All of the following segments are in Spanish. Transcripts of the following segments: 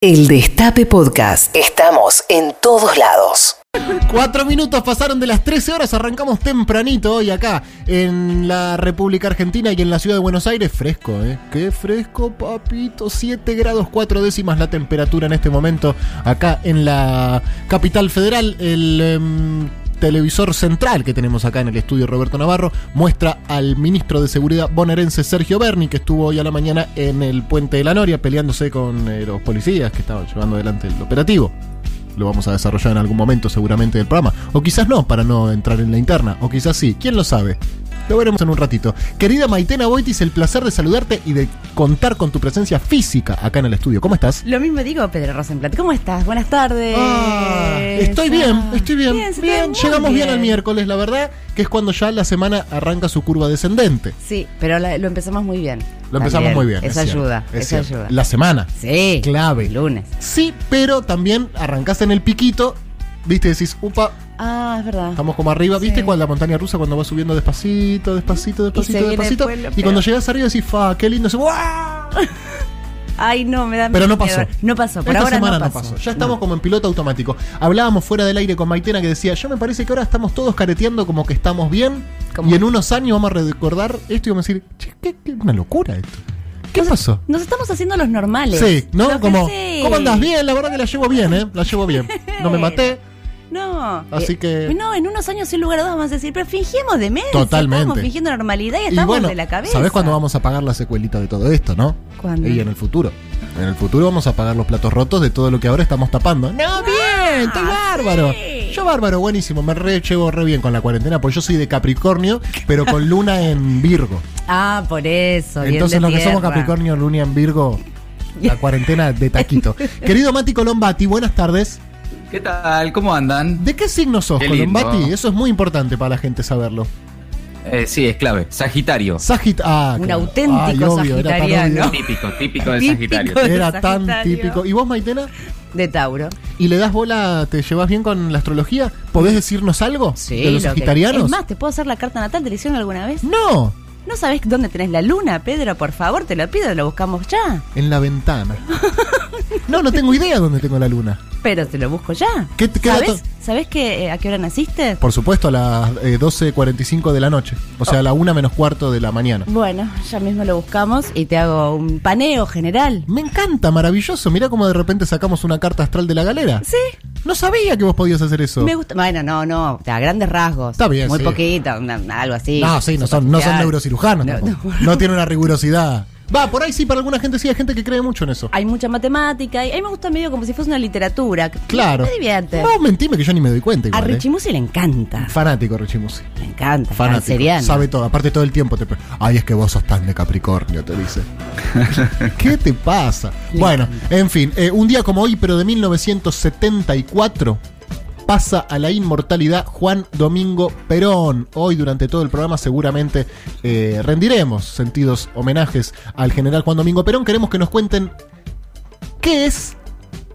El Destape Podcast. Estamos en todos lados. Cuatro minutos pasaron de las 13 horas, arrancamos tempranito hoy acá en la República Argentina y en la ciudad de Buenos Aires. Fresco, ¿eh? Qué fresco, papito. 7 grados 4 décimas la temperatura en este momento acá en la capital federal. El em, televisor central que tenemos acá en el estudio Roberto Navarro muestra al ministro de Seguridad bonaerense Sergio Berni, que estuvo hoy a la mañana en el puente de la Noria peleándose con eh, los policías que estaban llevando adelante el operativo. Lo vamos a desarrollar en algún momento seguramente del programa. O quizás no, para no entrar en la interna. O quizás sí. ¿Quién lo sabe? Lo veremos en un ratito. Querida Maitena Boitis, el placer de saludarte y de contar con tu presencia física acá en el estudio. ¿Cómo estás? Lo mismo digo, Pedro Rosenblatt. ¿Cómo estás? Buenas tardes. Ah, estoy bien, Ah, estoy bien. bien, Bien, llegamos bien. bien. al miércoles, la verdad, que es cuando ya la semana arranca su curva descendente. Sí, pero la- lo empezamos muy bien. Lo empezamos También. muy bien. Eso es ayuda, es eso cierto. ayuda. La semana. Sí. Clave. Lunes. Sí, pero también arrancás en el piquito, viste, decís, upa, Ah, es verdad. estamos como arriba, viste, Sí. cuando la montaña rusa cuando va subiendo despacito, despacito, despacito, despacito. Y cuando llegas arriba decís, fa, qué lindo, ¡guau! Ay, no, me da Pero no miedo. pasó. No pasó, por Esta ahora semana no pasó. Ya estamos como en piloto automático. Hablábamos fuera del aire con Maitena que decía, yo me parece que ahora estamos todos careteando como que estamos bien. Y en unos años vamos a recordar esto y vamos a decir, che, qué, qué- una locura esto. ¿Qué pasó? Nos estamos haciendo los normales. Sí, ¿no? Como, sí. ¿cómo andás? Bien, la verdad que la llevo bien, ¿eh? La llevo bien. No me maté. No. Así Eh, que- No, en unos años sin lugar a dudas vamos a decir, pero fingimos demencia. Totalmente. Estamos fingiendo normalidad y Y estamos bueno, de la cabeza. ¿sabés cuándo vamos a pagar la secuelita de todo esto, no? ¿Cuándo? Y en el futuro. En el futuro vamos a pagar los platos rotos de todo lo que ahora estamos tapando. No, bien, estoy bárbaro. sí. Yo bárbaro, buenísimo. Me re llevo re bien con la cuarentena, porque yo soy de Capricornio, pero con luna en Virgo. Ah, por eso. bien Entonces de los que somos. Capricornio, luna en Virgo, la cuarentena de taquito. Querido Mati Colombati, buenas tardes. ¿Qué tal? ¿Cómo andan? ¿De qué signo sos, Qué. Colombati? Eso es muy importante para la gente saberlo. Eh, sí, es clave. Sagitario. Sagit ah, Un claro. auténtico Ay, obvio, sagitariano. Típico, típico de Típico. Sagitario. Era tan típico. ¿Y vos, Maitena? De Tauro. ¿Y le das bola, te llevas bien con la astrología? ¿Podés decirnos algo Sí. de los lo que- sagitarianos? Es más, ¿te puedo hacer la carta natal? ¿Te la hicieron alguna vez? No, ¿No sabes dónde tenés la luna, Pedro? Por favor, te lo pido, lo buscamos ya. en la ventana. No, no tengo idea dónde tengo la luna. Pero te lo busco ya. ¿Qué- qué ¿Sabes, dato? ¿Sabes que, eh, a qué hora naciste? Por supuesto, a las eh, 12.45 de la noche. O sea, a la una menos cuarto de la mañana. Bueno, ya mismo lo buscamos y te hago un paneo general. Me encanta, maravilloso. Mirá cómo de repente sacamos una carta astral de la galera. Sí, No sabía que vos podías hacer eso. me gusta. Bueno, no, no, a grandes rasgos. Está bien, Muy sí. poquito, algo así. No, sí, no son, no son neurocirujanos. No, no. no tiene una rigurosidad. Va, por ahí sí, para alguna gente sí, hay gente que cree mucho en eso. Hay mucha matemática y a mí me gusta medio como si fuese una literatura. Claro. Me divierte. No, mentime que yo ni me doy cuenta a igual. ¿eh? Richie Musi le encanta. Fanático, Richie Musi. Le encanta. Fanático. canceriano. Sabe todo. Aparte todo el tiempo te... Ay, es que vos sos tan de Capricornio, te dice. ¿Qué te pasa? Le bueno, en fin. eh, un día como hoy, pero de 1974, pasa a la inmortalidad Juan Domingo Perón. Hoy, durante todo el programa, seguramente eh, rendiremos sentidos homenajes al general Juan Domingo Perón. Queremos que nos cuenten qué es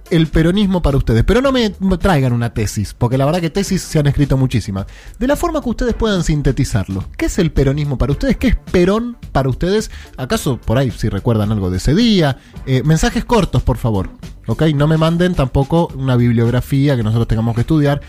el peronismo para ustedes. Pero no me traigan una tesis, porque la verdad que tesis se han escrito muchísimas. De la forma que ustedes puedan sintetizarlo. ¿Qué es el peronismo para ustedes? ¿Qué es Perón para ustedes? ¿Acaso por ahí, si recuerdan algo de ese día? Eh, mensajes cortos, por favor. ¿Ok? No me manden tampoco una bibliografía que nosotros tengamos que estudiar.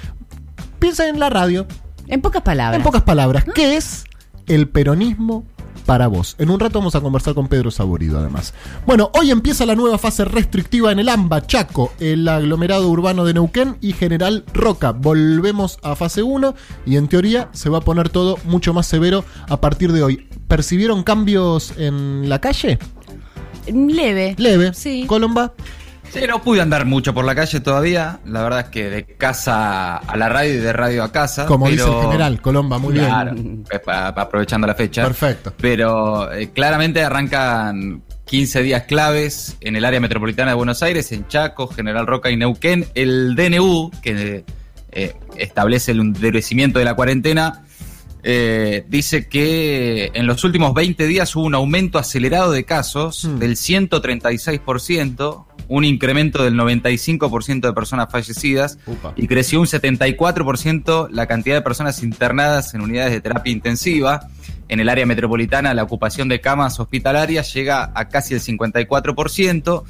Piensen en la radio, En pocas palabras. en pocas palabras, ¿qué es el peronismo para vos? En un rato vamos a conversar con Pedro Saborido, además. Bueno, hoy empieza la nueva fase restrictiva en el AMBA, Chaco, el aglomerado urbano de Neuquén y General Roca. Volvemos a fase 1 y en teoría se va a poner todo mucho más severo a partir de hoy. ¿Percibieron cambios en la calle? Leve. Leve. Sí. Colomba. Sí, no pude andar mucho por la calle todavía. La verdad es que de casa a la radio y de radio a casa. Como dice el general, Colomba, muy Claro, bien. aprovechando la fecha. Perfecto. Pero eh, claramente arrancan 15 días claves en el área metropolitana de Buenos Aires, en Chaco, General Roca y Neuquén. El DNU, que eh, establece el endurecimiento de la cuarentena, eh, dice que en los últimos 20 días hubo un aumento acelerado de casos Hmm. del 136%, un incremento del 95% de personas fallecidas Upa. y creció un 74% la cantidad de personas internadas en unidades de terapia intensiva. En el área metropolitana la ocupación de camas hospitalarias llega a casi el 54%.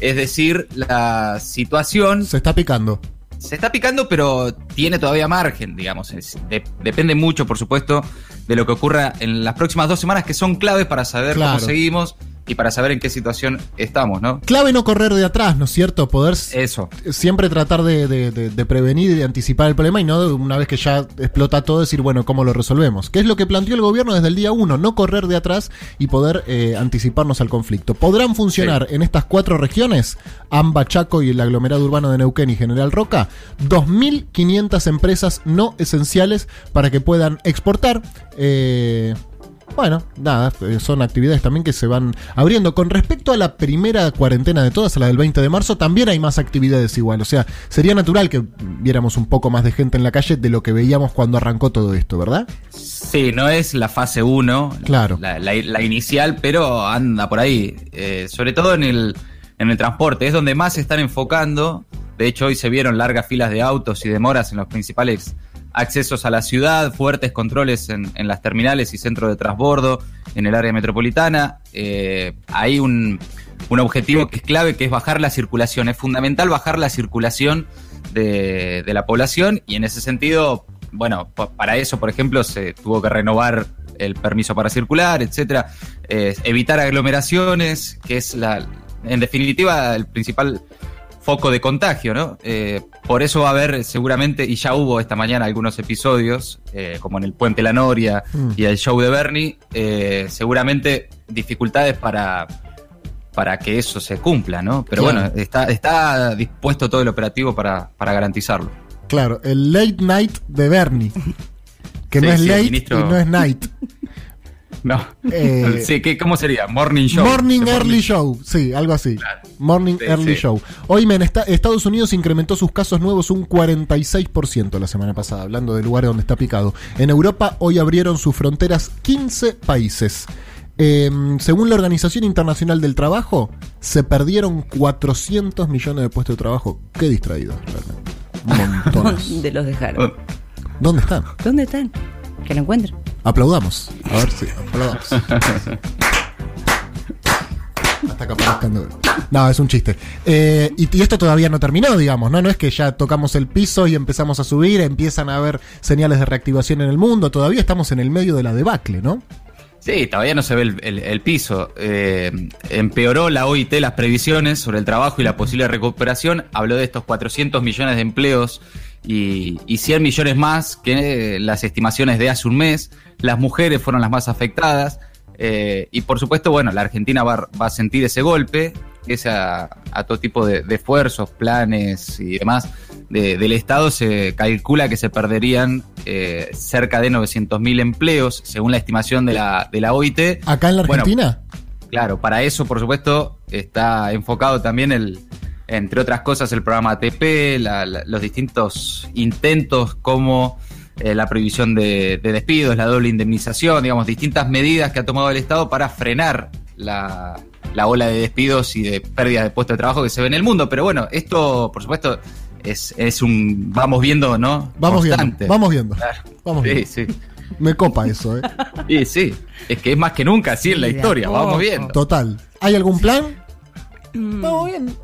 Es decir, la situación Se está picando. Se está picando, pero tiene todavía margen, digamos. Es- de- depende mucho, por supuesto, de lo que ocurra en las próximas dos semanas, que son claves para saber Claro. cómo seguimos y para saber en qué situación estamos, ¿no? Clave no correr de atrás, ¿no es cierto? Poder Eso. siempre tratar de, de- de- de prevenir y de anticipar el problema y no una vez que ya explota todo decir, bueno, ¿cómo lo resolvemos? Que es lo que planteó el gobierno desde el día uno, no correr de atrás y poder eh, anticiparnos al conflicto. ¿Podrán funcionar en estas cuatro regiones, Amba, Chaco y el aglomerado urbano de Neuquén y General Roca, 2.500 empresas no esenciales para que puedan exportar? Eh, bueno, nada, eh, son actividades también que se van abriendo. Con respecto a la primera cuarentena de todas, a la del 20 de marzo, también hay más actividades igual. O sea, sería natural que viéramos un poco más de gente en la calle de lo que veíamos cuando arrancó todo esto, ¿verdad? Sí, no es la fase 1, Claro. la, la- la inicial, pero anda por ahí. Eh, sobre todo en el, en el transporte, es donde más se están enfocando. De hecho, hoy se vieron largas filas de autos y demoras en los principales accesos a la ciudad, fuertes controles en, en las terminales y centros de transbordo en el área metropolitana. Eh, hay un, un objetivo que es clave, que es bajar la circulación. Es fundamental bajar la circulación de, de la población y en ese sentido, bueno, pa- para eso, por ejemplo, se tuvo que renovar el permiso para circular, etcétera, Eh, evitar aglomeraciones, que es la, en definitiva, el principal foco de contagio, ¿no? Eh, por eso va a haber seguramente, y ya hubo esta mañana algunos episodios, eh, como en el Puente La Noria Mm. y el show de Bernie, eh, seguramente dificultades para, para que eso se cumpla, ¿no? Pero Claro. bueno, está, está dispuesto todo el operativo para, para garantizarlo. Claro, el late night de Bernie. Que no es sí, late ministro- y no es night. No. Eh, sí, ¿qué, ¿cómo sería? Morning show. Morning Early Show, sí, algo así. Claro. Morning Sí, Early sí. Show. Hoy men, está- Estados Unidos incrementó sus casos nuevos un 46% la semana pasada, hablando de lugares donde está picado. En Europa hoy abrieron sus fronteras 15 países. Eh, según la Organización Internacional del Trabajo, se perdieron 400 millones de puestos de trabajo. Qué distraídos, realmente. Montones. ¿Dónde los dejaron? Oh, ¿Dónde están? ¿Dónde están? Que lo encuentren. Aplaudamos. A ver si aplaudamos. Hasta que aparezcan de- No, es un chiste. Eh, y, y esto todavía no terminó, digamos, ¿no? No es que ya tocamos el piso y empezamos a subir, empiezan a haber señales de reactivación en el mundo. Todavía estamos en el medio de la debacle, ¿no? Sí, todavía no se ve el, el- el piso. Eh, empeoró la OIT las previsiones sobre el trabajo y la posible recuperación. Habló de estos 400 millones de empleos y, y 100 millones más que las estimaciones de hace un mes. Las mujeres fueron las más afectadas. Eh, y por supuesto, bueno, la Argentina va, va a sentir ese golpe, ese a, a todo tipo de, de esfuerzos, planes y demás de- del Estado. Se calcula que se perderían eh, cerca de 900.000 empleos, según la estimación de la, de la OIT. Acá en la Bueno, Argentina. Claro, para eso, por supuesto, está enfocado también el, entre otras cosas, el programa ATP, la- la- los distintos intentos como eh, la prohibición de, de despidos, la doble indemnización, digamos, distintas medidas que ha tomado el Estado para frenar la, la ola de despidos y de pérdida de puestos de trabajo que se ve en el mundo. Pero bueno, esto, por supuesto, es, es un vamos viendo, ¿no? Vamos Constante. viendo, vamos viendo. Claro. Vamos Sí, viendo. sí. Me copa eso, ¿eh? Sí, sí. Es que es más que nunca así en la historia. Vamos viendo. Total. ¿Hay algún plan? Vamos bien.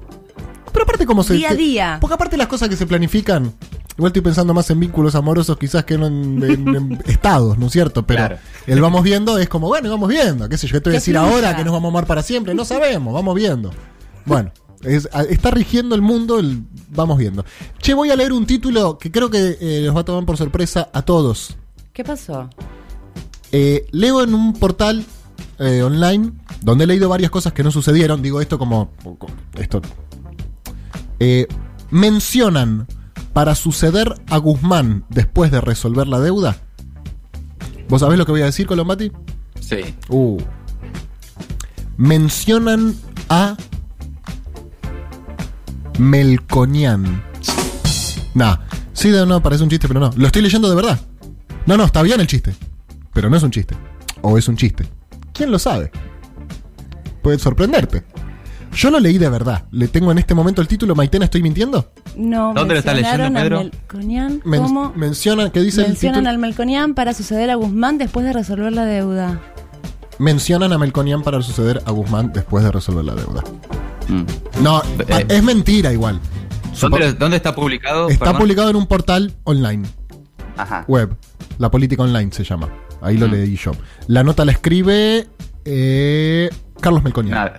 Pero aparte, como se. Día a día. Porque aparte, las cosas que se planifican. Igual estoy pensando más en vínculos amorosos, quizás que no en, en- en estados, ¿no es cierto? Pero Claro. el vamos viendo es como, bueno, vamos viendo. ¿Qué sé yo? ¿Qué te voy a decir fluya. ahora que nos vamos a amar para siempre? No sabemos, vamos viendo. Bueno, es- a- está rigiendo el mundo, el, vamos viendo. Che, voy a leer un título que creo que eh, los va a tomar por sorpresa a todos. ¿Qué pasó? Eh, leo en un portal eh, online donde he leído varias cosas que no sucedieron. Digo esto como. Esto. Eh, mencionan para suceder a Guzmán después de resolver la deuda. ¿Vos sabés lo que voy a decir, Colombati? Sí. Uh. Mencionan a Melconian. Nah, sí, no, no, parece un chiste, pero no. Lo estoy leyendo de verdad. No, no, está bien el chiste. Pero no es un chiste. O es un chiste. ¿Quién lo sabe? Puede sorprenderte. Yo lo leí de verdad. Le tengo en este momento el título. Maitena, ¿estoy mintiendo? No, ¿Dónde lo estás leyendo, Pedro? mencionan, ¿qué dice Mencionan el título? al Melconian para suceder a Guzmán después de resolver la deuda. Mencionan a Melconian para suceder a Guzmán después de resolver la deuda. Mm. No, Eh. es mentira igual. ¿Dónde, dónde está publicado? Está Perdón. publicado en un portal online, Ajá. web. La política online se llama. Ahí lo Mm. leí yo. La nota la escribe eh, Carlos Melconian. Nada.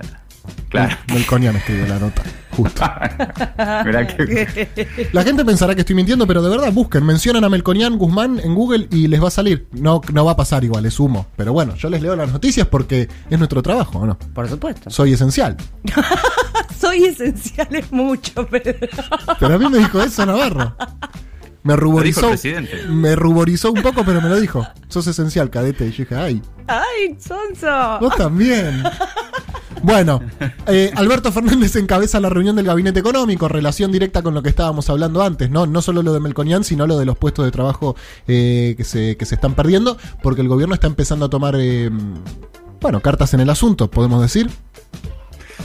Claro. Melconian escribe la nota. Justo. Mirá que- La gente pensará que estoy mintiendo, pero de verdad, busquen, mencionan a Melconian Guzmán en Google y les va a salir. No, no va a pasar igual, es humo. Pero bueno, yo les leo las noticias porque es nuestro trabajo, ¿o no? Por supuesto. Soy esencial. Soy esencial es mucho, Pedro. Pero a mí me dijo eso Navarro. Me Lo dijo ruborizó. el presidente. Me ruborizó un poco, pero me lo dijo. Sos esencial, cadete. Y yo dije, ay, ¡Ay, Sonso! vos también. Bueno, eh, Alberto Fernández encabeza la reunión del gabinete económico, relación directa con lo que estábamos hablando antes, ¿no? No solo lo de Melconian, sino lo de los puestos de trabajo eh, que, se, que se están perdiendo, porque el gobierno está empezando a tomar, eh, bueno, cartas en el asunto, podemos decir.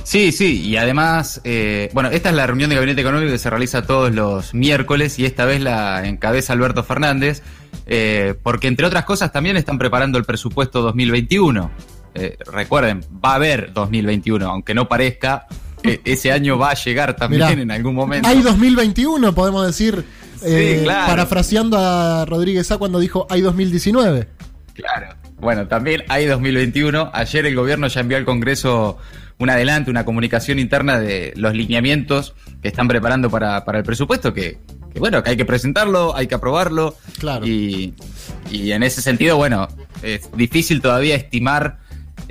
Sí, sí, y además, eh, bueno, esta es la reunión de gabinete económico que se realiza todos los miércoles y esta vez la encabeza Alberto Fernández, eh, porque entre otras cosas también están preparando el presupuesto 2021. Eh, recuerden, va a haber 2021, aunque no parezca, eh, ese año va a llegar también Mirá, en algún momento. Hay 2021, podemos decir, eh, claro. parafraseando a Rodríguez A cuando dijo hay 2019. Claro. Bueno, también hay 2021. Ayer el gobierno ya envió al Congreso un adelanto, una comunicación interna de los lineamientos que están preparando para, para el presupuesto, que, que, bueno, que hay que presentarlo, hay que aprobarlo. Claro. Y, y en ese sentido, bueno, es difícil todavía estimar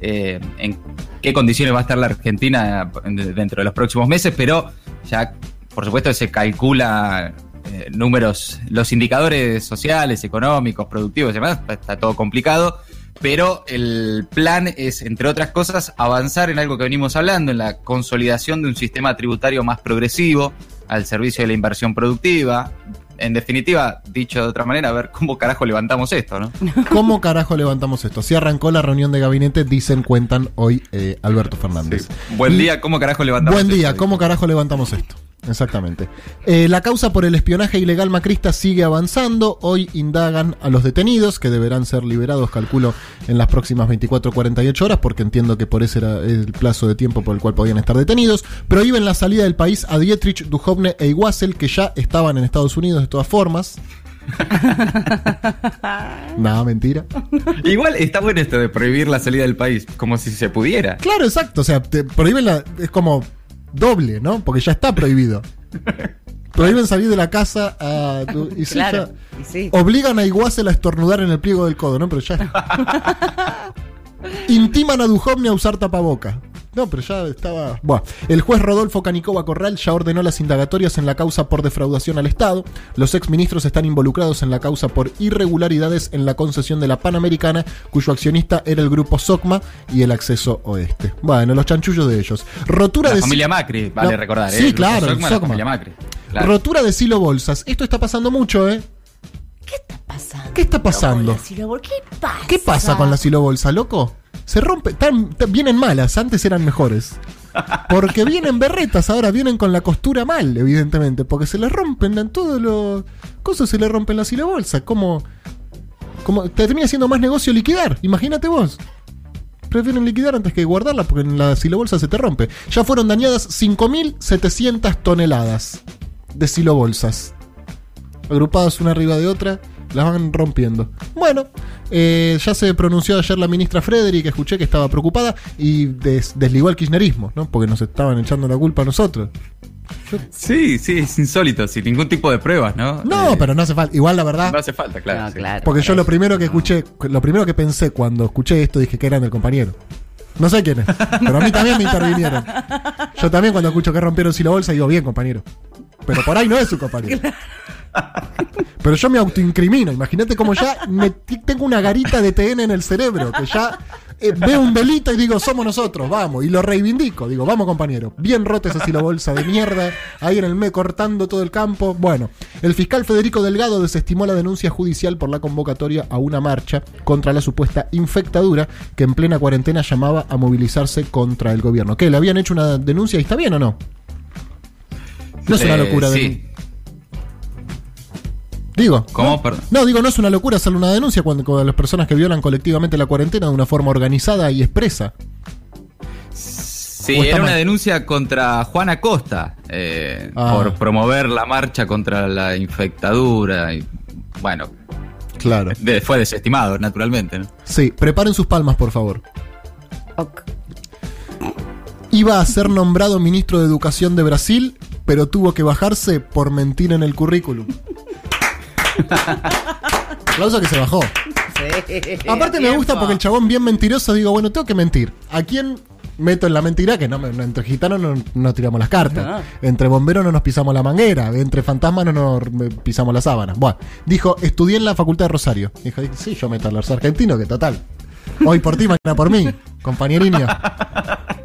eh, en qué condiciones va a estar la Argentina dentro de los próximos meses, pero ya, por supuesto, se calcula eh, números, los indicadores sociales, económicos, productivos y demás, está todo complicado, pero el plan es, entre otras cosas, avanzar en algo que venimos hablando, en la consolidación de un sistema tributario más progresivo al servicio de la inversión productiva. En definitiva, dicho de otra manera, a ver cómo carajo levantamos esto, ¿no? ¿Cómo carajo levantamos esto? Si arrancó la reunión de gabinete, dicen, cuentan hoy eh, Alberto Fernández. Buen día, ¿cómo carajo levantamos Buen día, esto? ¿cómo carajo levantamos esto? Exactamente. Eh, la causa por el espionaje ilegal macrista sigue avanzando. Hoy indagan a los detenidos, que deberán ser liberados, calculo, en las próximas 24-48 horas, porque entiendo que por ese era el plazo de tiempo por el cual podían estar detenidos. Prohíben la salida del país a Dietrich, Duhovne e Iguazel, que ya estaban en Estados Unidos de todas formas. Nada, mentira. Igual está bueno esto de prohibir la salida del país, como si se pudiera. Claro, exacto. O sea, te prohíben la. Es como doble, ¿no? Porque ya está prohibido. Prohíben salir de la casa a. tu- y sí, Claro. ya- y sí. Obligan a Iguazel a estornudar en el pliego del codo, ¿no? Pero ya. Intiman a Duhovne a usar tapaboca. No, pero ya estaba. Buah. El juez Rodolfo Canicova Corral ya ordenó las indagatorias en la causa por defraudación al Estado. Los exministros están involucrados en la causa por irregularidades en la concesión de la Panamericana, cuyo accionista era el grupo SOCMA y el acceso oeste. Bueno, los chanchullos de ellos. Rotura La de. familia Macri, vale recordar. sí, ¿eh? El grupo claro, Socma, la familia Macri. Claro. Rotura de silo bolsas. Esto está pasando mucho, ¿eh? ¿Qué está pasando? ¿Qué está pasando? ¿Qué pasa? ¿Qué pasa con la silobolsa, loco? Se rompe, vienen malas, antes eran mejores. Porque vienen berretas, ahora vienen con la costura mal, evidentemente, porque se les rompen en todos los cosas, se les rompen la silobolsa. ¿Cómo, cómo te termina siendo más negocio liquidar? Imagínate vos. Prefieren liquidar antes que guardarla porque en la silobolsa se te rompe. Ya fueron dañadas 5.700 toneladas de silobolsas agrupadas una arriba de otra, las van rompiendo. Bueno, eh, ya se pronunció ayer la ministra Frederick, escuché que estaba preocupada y des- desligó al kirchnerismo, ¿no? Porque nos estaban echando la culpa a nosotros. Sí, sí, es insólito, sin ningún tipo de pruebas, ¿no? No, Eh, pero no hace falta. Igual la verdad, No hace falta, claro. No, sí. claro. porque yo lo primero que No. escuché, lo primero que pensé cuando escuché esto, dije que eran del compañero. No sé quién es, pero a mí también me intervinieron. Yo también cuando escucho que rompieron si la bolsa digo, bien compañero. Pero por ahí no es su compañero. Pero yo me autoincrimino. Imagínate como ya me tengo una garita de TN en el cerebro. Que ya eh, veo un delito y digo, somos nosotros, vamos. Y lo reivindico. Digo, vamos, compañero. Bien rota esa bolsa de mierda. Ahí en el me cortando todo el campo. Bueno, el fiscal Federico Delgado desestimó la denuncia judicial por la convocatoria a una marcha contra la supuesta infectadura que en plena cuarentena llamaba a movilizarse contra el gobierno. ¿Qué? ¿Le habían hecho una denuncia y está bien o no? No es una Eh, locura. de- Sí. Digo. ¿Cómo? ¿no? Digo, no es una locura hacerle una denuncia cuando, con las personas que violan colectivamente la cuarentena de una forma organizada y expresa. Sí, ¿O está era una denuncia contra Juana Costa eh, Ah. por promover la marcha contra la infectadura. Y, bueno, Claro. de- fue desestimado, naturalmente. ¿no? Sí, preparen sus palmas, por favor. Ok. Iba a ser nombrado ministro de Educación de Brasil, pero tuvo que bajarse por mentir en el currículum. Aplauso que se bajó. Aparte me gusta porque el chabón bien mentiroso, digo, bueno, tengo que mentir. ¿A quién meto en la mentira? Que no, entre gitanos no, no tiramos las cartas. No. Entre bomberos no nos pisamos la manguera. Entre fantasmas no nos eh, pisamos la sábana. Bueno, dijo, estudié en la Facultad de Rosario. Dijo, sí, yo meto a los argentinos, que total. Hoy por ti, mañana por mí, compañeriño.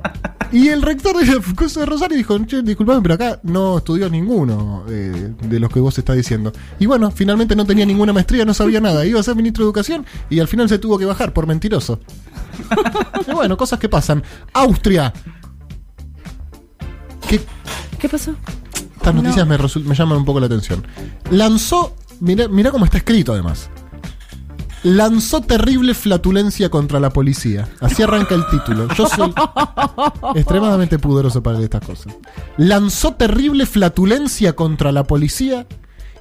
Y el rector de Rosario dijo, che, disculpame, pero acá no estudió ninguno eh, de los que vos estás diciendo. Y bueno, finalmente no tenía ninguna maestría, no sabía nada. Iba a ser ministro de Educación y al final se tuvo que bajar por mentiroso. y bueno, cosas que pasan. Austria. Que ¿Qué pasó? estas noticias me, me llaman un poco la atención. Lanzó, mirá, mirá cómo está escrito además. Lanzó terrible flatulencia contra la policía. Así arranca el título. Yo soy extremadamente pudoroso para estas cosas. Lanzó terrible flatulencia contra la policía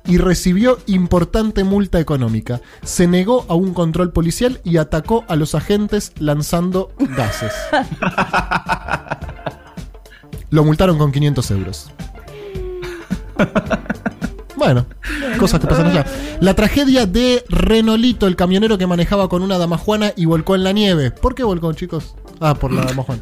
y recibió importante multa económica. Se negó a un control policial y atacó a los agentes lanzando gases. Lo multaron con 500 euros. Bueno, cosas que pasan allá. La tragedia de Renolito, el camionero que manejaba con una damajuana y volcó en la nieve. ¿Por qué volcó, chicos? Ah, por la damajuana.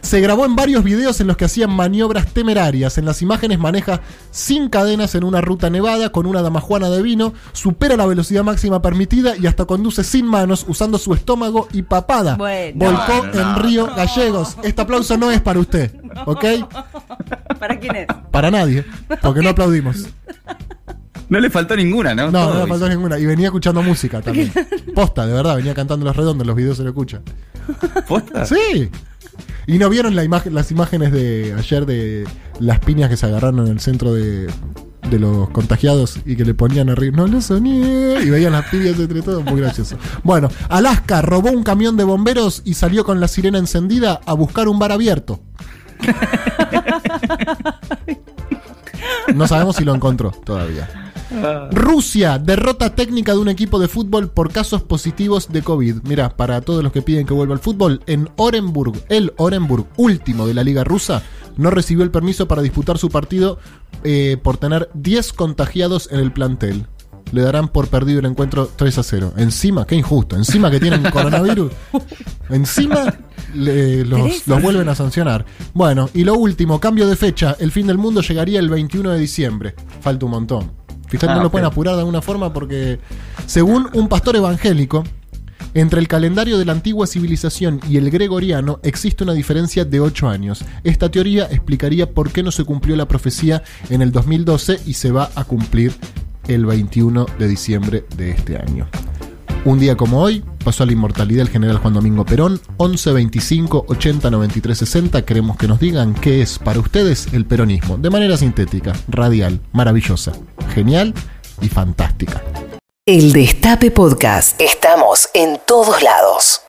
Se grabó en varios videos en los que hacían maniobras temerarias. En las imágenes maneja sin cadenas en una ruta nevada con una damajuana de vino, supera la velocidad máxima permitida y hasta conduce sin manos usando su estómago y papada. Bueno. Volcó No, no, en no. Río Gallegos. Este aplauso no es para usted, ¿ok? ¿Para quién es? Para nadie, porque no aplaudimos. No le faltó ninguna, ¿no? No, Todo no le faltó hizo. ninguna. Y venía escuchando música también. Posta, de verdad, venía cantando los redondos, los videos se lo escuchan. ¿Posta? Sí. ¿Y no vieron la imagen, las imágenes de ayer de las piñas que se agarraron en el centro de, de los contagiados y que le ponían arriba? No lo soñé. Y veían las piñas entre todos, muy gracioso. Bueno, Alaska robó un camión de bomberos y salió con la sirena encendida a buscar un bar abierto. No sabemos si lo encontró todavía. Rusia, derrota técnica de un equipo de fútbol por casos positivos de COVID. Mira, para todos los que piden que vuelva al fútbol, en Orenburg, el Orenburg, último de la liga rusa, no recibió el permiso para disputar su partido eh, por tener 10 contagiados en el plantel. Le darán por perdido el encuentro 3 a 0. Encima, qué injusto. Encima que tienen coronavirus. Encima le- los, vuelven a sancionar. Bueno, y lo último, cambio de fecha. El fin del mundo llegaría el 21 de diciembre. Falta un montón. Fíjate, Ah, no lo pueden apurar de alguna forma porque, según un pastor evangélico, entre el calendario de la antigua civilización y el gregoriano existe una diferencia de 8 años. Esta teoría explicaría por qué no se cumplió la profecía en el 2012 y se va a cumplir el 21 de diciembre de este año. Un día como hoy pasó a la inmortalidad el general Juan Domingo Perón, 11 25 80 93 60. Queremos que nos digan qué es para ustedes el peronismo, de manera sintética, radial, maravillosa, genial y fantástica. El Destape Podcast. Estamos en todos lados.